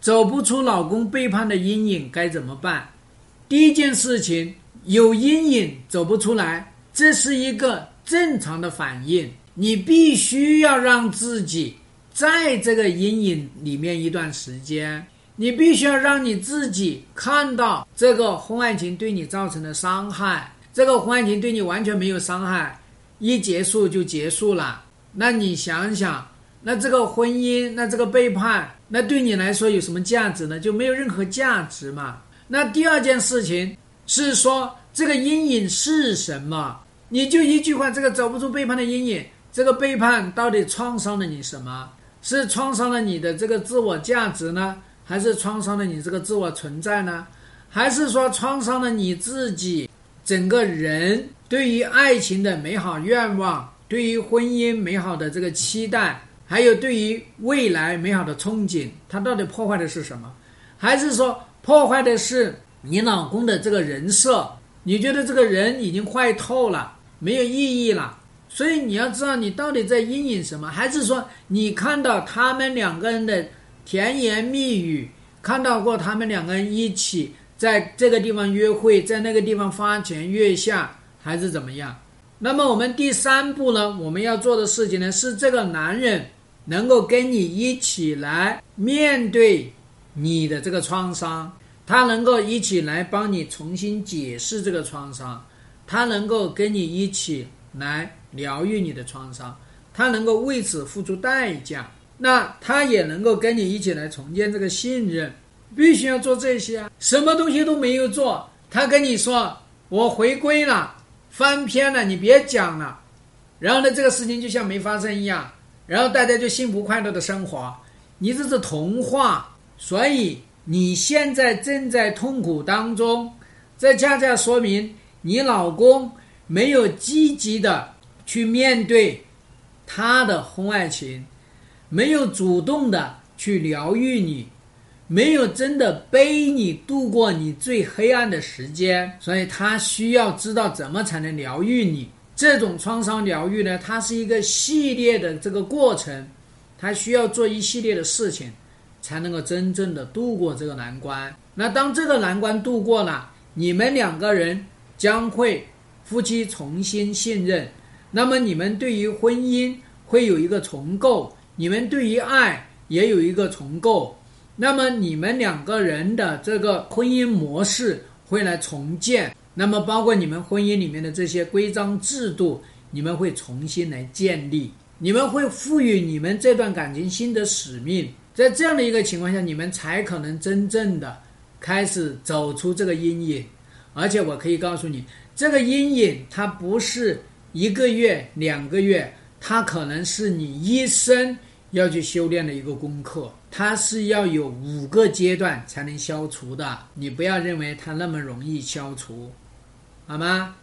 走不出老公背叛的阴影该怎么办？第一件事情，有阴影走不出来，这是一个正常的反应。你必须要让自己在这个阴影里面一段时间，你必须要让你自己看到这个婚外情对你造成的伤害。这个婚外情对你完全没有伤害，一结束就结束了。那你想想，那这个婚姻，那这个背叛，那对你来说有什么价值呢？就没有任何价值嘛。那第二件事情是说，这个阴影是什么？你就一句话，这个走不出背叛的阴影。这个背叛到底创伤了你什么？是创伤了你的这个自我价值呢，还是创伤了你这个自我存在呢？还是说创伤了你自己整个人对于爱情的美好愿望，对于婚姻美好的这个期待，还有对于未来美好的憧憬，它到底破坏的是什么？还是说破坏的是你老公的这个人设？你觉得这个人已经坏透了，没有意义了？所以你要知道，你到底在阴影什么？还是说你看到他们两个人的甜言蜜语，看到过他们两个人一起在这个地方约会，在那个地方花前月下，还是怎么样？那么我们第三步呢？我们要做的事情呢，是这个男人能够跟你一起来面对你的这个创伤，他能够一起来帮你重新解释这个创伤，他能够跟你一起来。疗愈你的创伤，他能够为此付出代价，那他也能够跟你一起来重建这个信任，必须要做这些啊！什么东西都没有做，他跟你说我回归了，翻篇了，你别讲了，然后呢，这个事情就像没发生一样，然后大家就幸福快乐的生活，你这是童话，所以你现在正在痛苦当中，这恰恰说明你老公没有积极的。去面对他的婚外情，没有主动的去疗愈你，没有真的背你度过你最黑暗的时间，所以他需要知道怎么才能疗愈你。这种创伤疗愈呢，它是一个系列的这个过程，它需要做一系列的事情，才能够真正的度过这个难关。那当这个难关度过了，你们两个人将会夫妻重新信任。那么你们对于婚姻会有一个重构，你们对于爱也有一个重构。那么你们两个人的这个婚姻模式会来重建。那么包括你们婚姻里面的这些规章制度，你们会重新来建立。你们会赋予你们这段感情新的使命。在这样的一个情况下，你们才可能真正的开始走出这个阴影。而且我可以告诉你，这个阴影它不是。一个月、两个月，它可能是你一生要去修炼的一个功课，它是要有五个阶段才能消除的。你不要认为它那么容易消除，好吗？